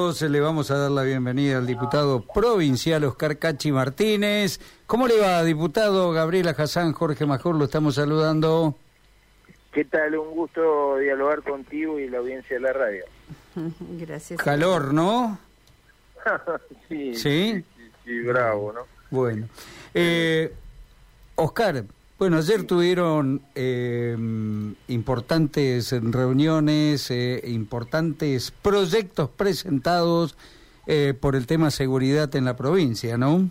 Entonces le vamos a dar la bienvenida al diputado provincial Oscar Cachi Martínez. ¿Cómo le va, diputado Gabriela Hassan? Jorge Major lo estamos saludando. ¿Qué tal? Un gusto dialogar contigo y la audiencia de la radio. Gracias. Calor, ¿no? sí, ¿Sí? sí, sí, bravo, ¿no? Bueno. Eh, Oscar, bueno, ayer tuvieron eh, importantes reuniones, eh, importantes proyectos presentados eh, por el tema seguridad en la provincia, ¿no?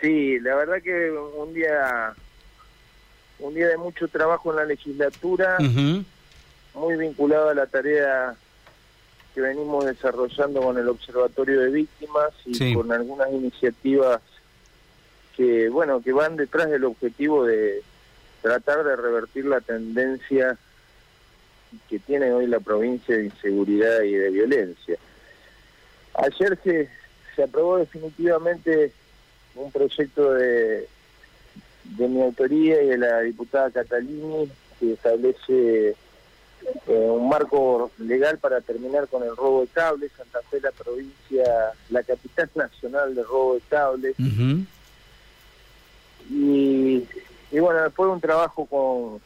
Sí, la verdad que un día un día de mucho trabajo en la legislatura, muy vinculado a la tarea que venimos desarrollando con el Observatorio de Víctimas y Sí. con algunas iniciativas que, bueno, que van detrás del objetivo de tratar de revertir la tendencia que tiene hoy la provincia de inseguridad y de violencia. Ayer se, se aprobó definitivamente un proyecto de, de mi autoría y de la diputada Catalini que establece eh, un marco legal para terminar con el robo de cables. Santa Fe, la provincia, la capital nacional de robo de cables. Bueno, después de un trabajo con,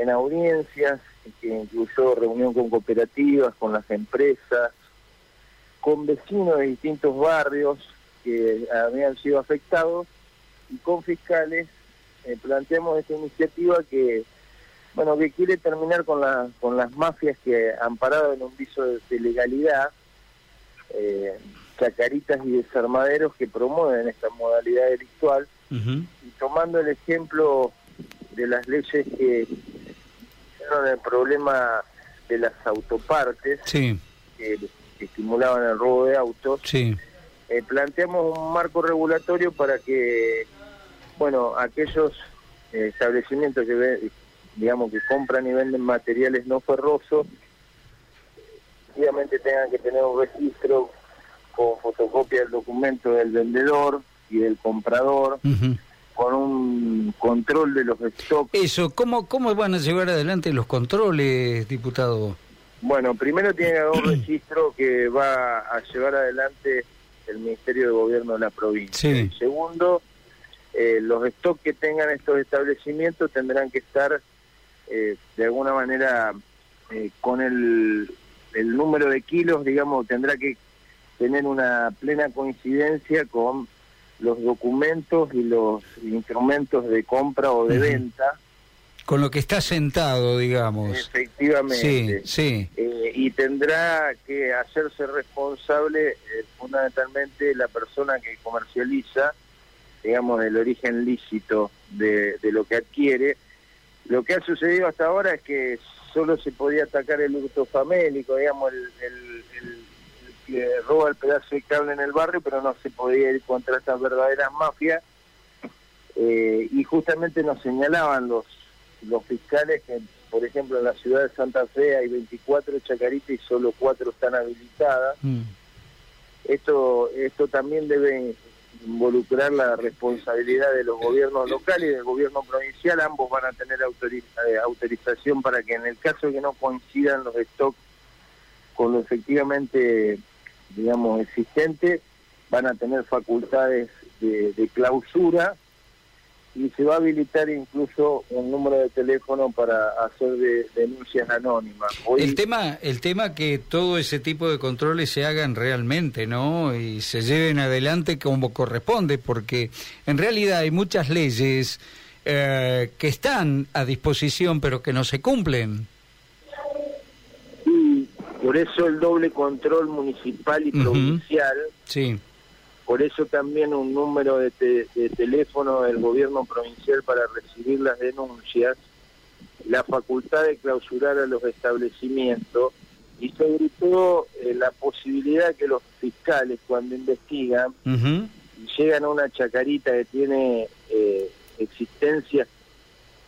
en audiencias, que incluyó reunión con cooperativas, con las empresas, con vecinos de distintos barrios que habían sido afectados y con fiscales, eh, planteamos esta iniciativa que bueno que quiere terminar con la, con las mafias que amparado en un viso de, de legalidad eh, chacaritas y desarmaderos que promueven esta modalidad delictual. Y tomando el ejemplo de las leyes que hicieron el problema de las autopartes Sí, que, que estimulaban el robo de autos, sí. eh, planteamos un marco regulatorio para que, bueno, aquellos eh, establecimientos que, ve- digamos, que compran y venden materiales no ferrosos, obviamente tengan que tener un registro con fotocopia del documento del vendedor y del comprador. Con un control de los stocks. Eso, ¿cómo, ¿cómo van a llevar adelante los controles, diputado? Bueno, primero tiene un registro que va a llevar adelante el Ministerio de Gobierno de la provincia. Sí. Segundo, eh, los stocks que tengan estos establecimientos tendrán que estar eh, de alguna manera eh, con el, el número de kilos, digamos, tendrá que tener una plena coincidencia con los documentos y los instrumentos de compra o de venta. Con lo que está sentado, digamos. Efectivamente. Sí, sí. Eh, y tendrá que hacerse responsable eh, fundamentalmente la persona que comercializa, digamos, del origen lícito de, de lo que adquiere. Lo que ha sucedido hasta ahora es que solo se podía atacar el hurto famélico, digamos, el, el- el- que roba el pedazo de cable en el barrio, pero no se podía ir contra estas verdaderas mafias. Eh, y justamente nos señalaban los, los fiscales que, por ejemplo, en la ciudad de Santa Fe hay 24 chacaritas y solo 4 están habilitadas. Mm. Esto, esto también debe involucrar la responsabilidad de los gobiernos locales y del gobierno provincial. Ambos van a tener eh, autorización para que en el caso que no coincidan los stocks con lo efectivamente, digamos, existente, van a tener facultades de, de clausura y se va a habilitar incluso un número de teléfono para hacer de- denuncias anónimas. Hoy- El tema, el tema que todo ese tipo de controles se hagan realmente, ¿no? Y se lleven adelante como corresponde, porque en realidad hay muchas leyes eh, que están a disposición, pero que no se cumplen. Por eso el doble control municipal y provincial, Sí, por eso también un número de, te- de teléfono del gobierno provincial para recibir las denuncias, la facultad de clausurar a los establecimientos. Y sobre todo eh, la posibilidad que los fiscales cuando investigan y llegan a una chacarita que tiene eh, existencias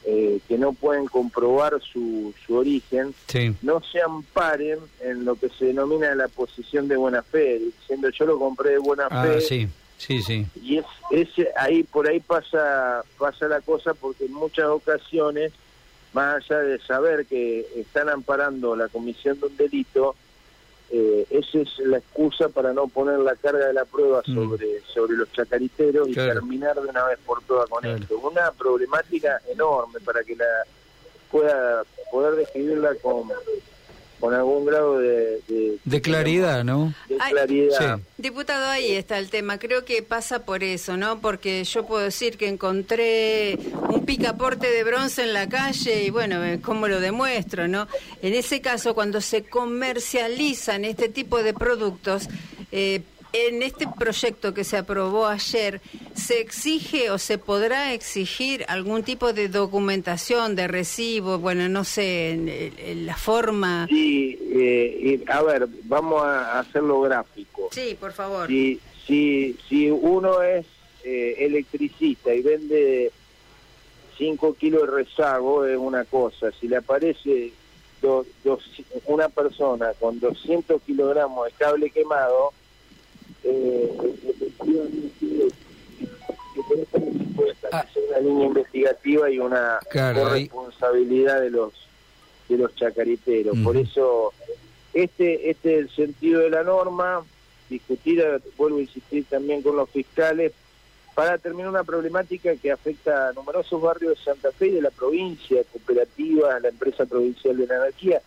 eh, que no pueden comprobar su, su origen, sí, no se amparen en lo que se denomina la posición de buena fe, diciendo yo lo compré de buena ah, fe sí, sí, sí, y es ese ahí por ahí pasa pasa la cosa porque en muchas ocasiones más allá de saber que están amparando la comisión de un delito eh, esa es la excusa para no poner la carga de la prueba Mm. sobre, sobre los chacariteros y terminar de una vez por todas con Claro. esto. Una problemática enorme para que la pueda poder describirla con, con algún grado de, de, De claridad, ¿no? de Ay, claridad. Sí. Diputado, ahí está el tema. Creo que pasa por eso, ¿no? Porque yo puedo decir que encontré un picaporte de bronce en la calle y bueno, eh, ¿cómo lo demuestro, no? En ese caso, cuando se comercializan este tipo de productos, eh, en este proyecto que se aprobó ayer, ¿se exige o se podrá exigir algún tipo de documentación, de recibo, bueno, no sé, en- en la forma... Sí, eh, y, a ver, vamos a hacerlo gráfico. Sí, por favor. Si, si, si uno es eh, electricista y vende 5 kilos de rezago es una cosa, si le aparece do- dos- una persona con 200 kilogramos de cable quemado, una línea investigativa y una Claro, ahí- corresponsabilidad de los de los chacariteros. Por Ujú. eso este este es el sentido de la norma, discutir, vuelvo a insistir también con los fiscales para terminar una problemática que afecta a numerosos barrios de Santa Fe y de la provincia, cooperativas, la empresa provincial de la energía,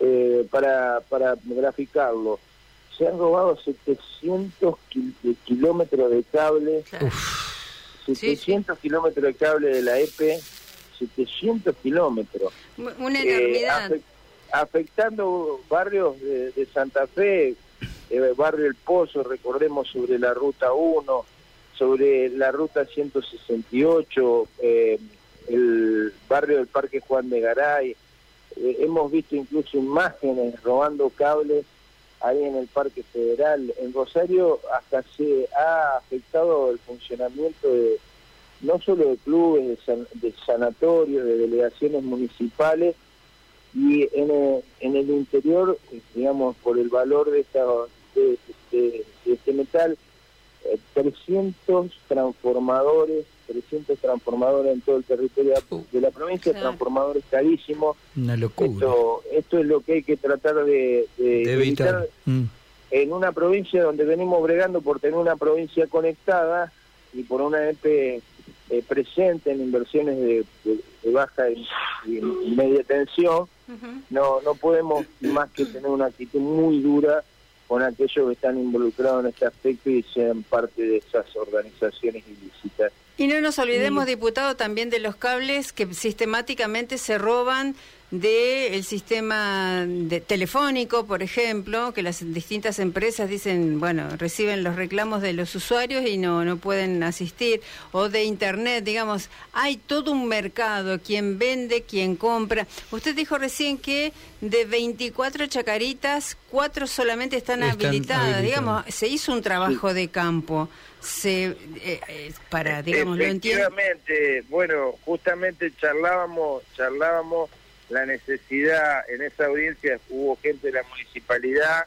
eh, para, para graficarlo. Se han robado 700 kil- de kilómetros de cable, Claro. 700 kilómetros de cable de la EPE, 700 kilómetros. Una Eh, enormidad. afec- afectando barrios de, de Santa Fe, eh, barrio El Pozo, recordemos sobre la ruta 1, sobre la ruta 168, eh, el barrio del Parque Juan de Garay. Eh, hemos visto incluso imágenes robando cables ahí en el Parque Federal. En Rosario hasta se ha afectado el funcionamiento de no solo de clubes, de, san- de sanatorios, de delegaciones municipales, y en el, en el interior, eh, digamos, por el valor de, este metal, eh, 300 transformadores, 300 transformadores en todo el territorio de la provincia, Claro. transformadores carísimos. Una locura. Esto, esto es lo que hay que tratar de, de de evitar. Mm. en una provincia donde venimos bregando por tener una provincia conectada y por una EP eh, presente en inversiones de, de- de baja y, y media tensión, no, no podemos más que tener una actitud muy dura con aquellos que están involucrados en este aspecto y sean parte de esas organizaciones ilícitas. Y no nos olvidemos, diputado, también de los cables que sistemáticamente se roban del sistema de- telefónico, por ejemplo, que las distintas empresas dicen, bueno, reciben los reclamos de los usuarios y no, no pueden asistir, o de Internet, digamos, hay todo un mercado, quien vende, quien compra. Usted dijo recién que de 24 chacaritas, cuatro solamente están, Están habilitadas, habilitadas. digamos, se hizo un trabajo de campo. Se, eh, eh, para, digamos, lo entiendo. Efectivamente, bueno, justamente charlábamos, charlábamos la necesidad en esa audiencia, hubo gente de la municipalidad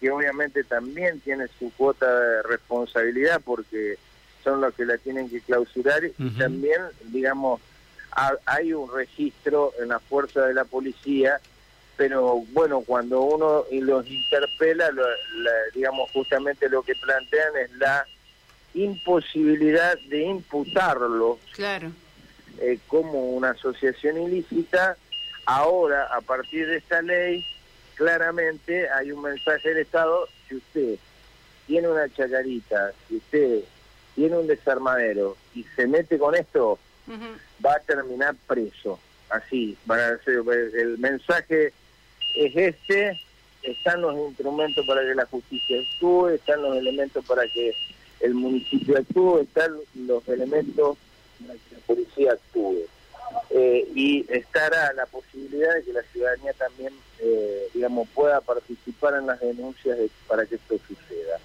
que obviamente también tiene su cuota de responsabilidad porque son los que la tienen que clausurar y también, digamos, ha- hay un registro en la fuerza de la policía, pero bueno, cuando uno los interpela, lo- la- digamos, justamente lo que plantean es la imposibilidad de imputarlo Claro. eh, como una asociación ilícita. Ahora, a partir de esta ley, claramente hay un mensaje del Estado, si usted tiene una chacarita, si usted tiene un desarmadero y se mete con esto, va a terminar preso. Así, van a ser- el mensaje es este, están los instrumentos para que la justicia actúe, están los elementos para que el municipio actúe, están los elementos para que la policía actúe. Eh, y estará la posibilidad de que la ciudadanía también, eh, digamos, pueda participar en las denuncias de- para que esto suceda.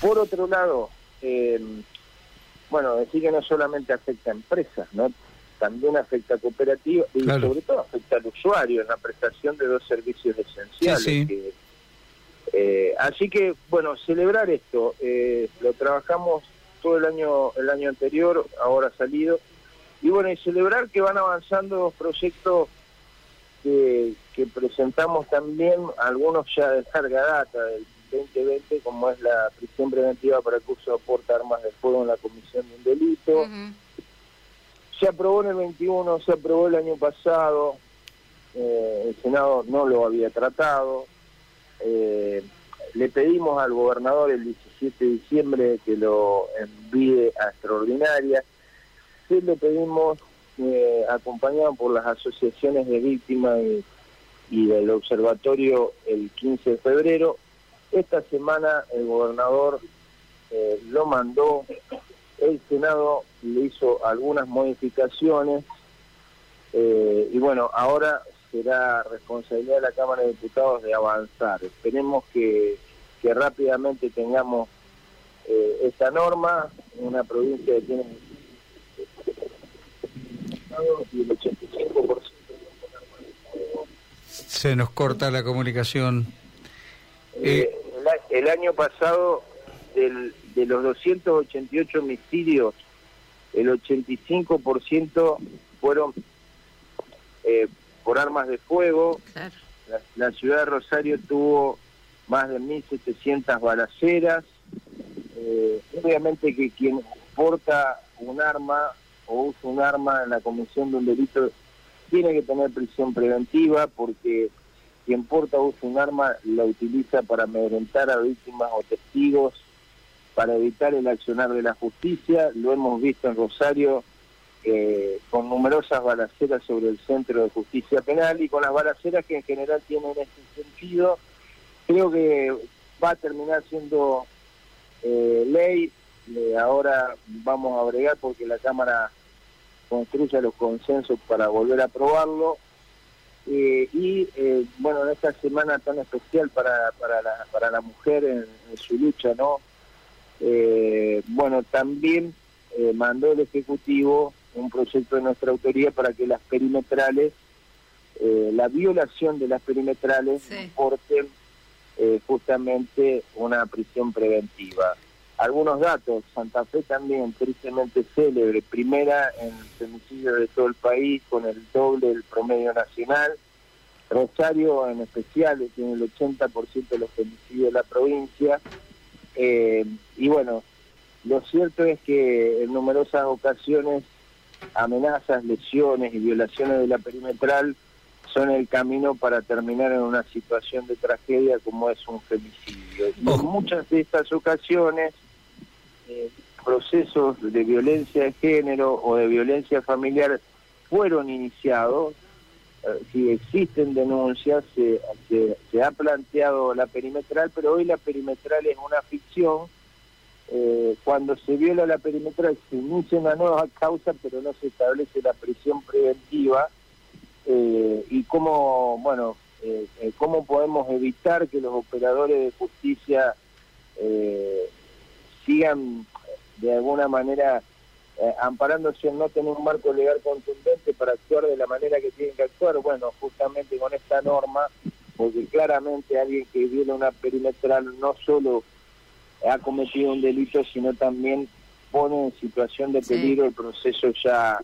Por otro lado, eh, bueno, decir que no solamente afecta a empresas, ¿no? También afecta a cooperativas y Claro. sobre todo afecta al usuario en la prestación de dos servicios esenciales. Sí, sí. que, eh, así que, bueno, celebrar esto, eh, lo trabajamos todo el año el año anterior, ahora ha salido, y bueno, y celebrar que van avanzando proyectos que, presentamos también algunos ya de larga data del 2020, como es la prisión preventiva para el curso de aporte armas de fuego en la comisión de un delito. Se aprobó en el 21, se aprobó el año pasado, eh, el Senado no lo había tratado. Eh, le pedimos al gobernador el 17 de diciembre que lo envíe a extraordinaria. Sí le pedimos, eh, acompañado por las asociaciones de víctimas y, y del observatorio el 15 de febrero. Esta semana el gobernador eh, lo mandó, el Senado le hizo algunas modificaciones eh, y bueno, ahora será responsabilidad de la Cámara de Diputados de avanzar. Esperemos que, que rápidamente tengamos eh, esta norma, una provincia que tiene y el 85% se nos corta la comunicación. Eh, el, el, año pasado, del, de los 288 homicidios, el 85% fueron eh, por armas de fuego. Claro. La, la, ciudad de Rosario tuvo más de 1.700 balaceras. Eh, obviamente que quien porta un arma o usa un arma en la comisión de un delito tiene que tener prisión preventiva porque quien porta o usa un arma la utiliza para amedrentar a víctimas o testigos, para evitar el accionar de la justicia. Lo hemos visto en Rosario eh, con numerosas balaceras sobre el Centro de Justicia Penal y con las balaceras que en general tienen este sentido. Creo que va a terminar siendo eh, ley. Eh, ahora vamos a bregar porque la Cámara construya los consensos para volver a aprobarlo. Y bueno, en esta semana tan especial para, para, la, para la mujer en, su lucha, ¿no? Bueno, también mandó el Ejecutivo un proyecto de nuestra autoría para que las perimetrales, la violación de las perimetrales, sí. porten justamente una prisión preventiva algunos datos. Santa Fe también, tristemente célebre, primera en femicidio de todo el país, con el doble del promedio nacional. Rosario en especial tiene el 80% de los femicidios de la provincia. Eh, y bueno, lo cierto es que en numerosas ocasiones amenazas, lesiones y violaciones de la perimetral son el camino para terminar en una situación de tragedia como es un femicidio. Y en muchas de estas ocasiones eh, procesos de violencia de género o de violencia familiar fueron iniciados, eh, si existen denuncias, se, se, se, ha planteado la perimetral, pero hoy la perimetral es una ficción. Eh, cuando se viola la perimetral se inicia una nueva causa, pero no se establece la prisión preventiva. Eh, y cómo, bueno, eh, cómo podemos evitar que los operadores de justicia sigan de alguna manera amparándose en no tener un marco legal contundente para actuar de la manera que tienen que actuar, bueno, justamente con esta norma, porque claramente alguien que viene una perimetral no solo ha cometido un delito, sino también pone en situación de peligro sí. el proceso ya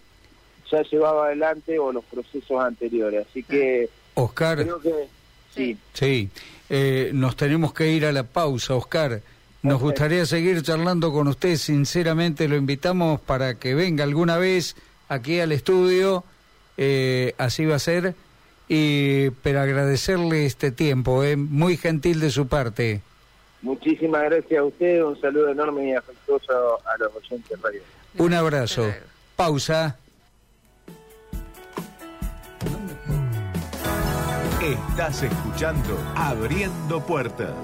ya llevado adelante o los procesos anteriores. Así que Oscar, creo que sí. Sí, eh, nos tenemos que ir a la pausa, Oscar. Nos gustaría seguir charlando con usted, sinceramente lo invitamos para que venga alguna vez aquí al estudio, eh, así va a ser, y pero agradecerle este tiempo, eh, muy gentil de su parte. Muchísimas gracias a usted, un saludo enorme y afectuoso a los oyentes radio. Un abrazo. Pausa. Estás escuchando Abriendo Puertas.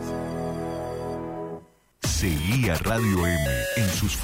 Seguí a Radio M en sus